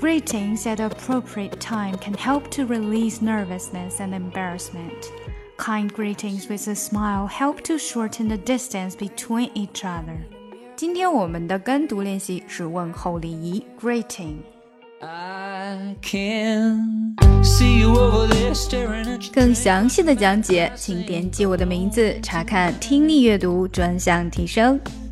greetings at the appropriate time can help to release nervousness and embarrassment. Kind greetings with a smile help to shorten the distance between each other. 今天我们的跟读练习是问候礼仪 greeting。更详细的讲解，请点击我的名字查看听力阅读专项提升。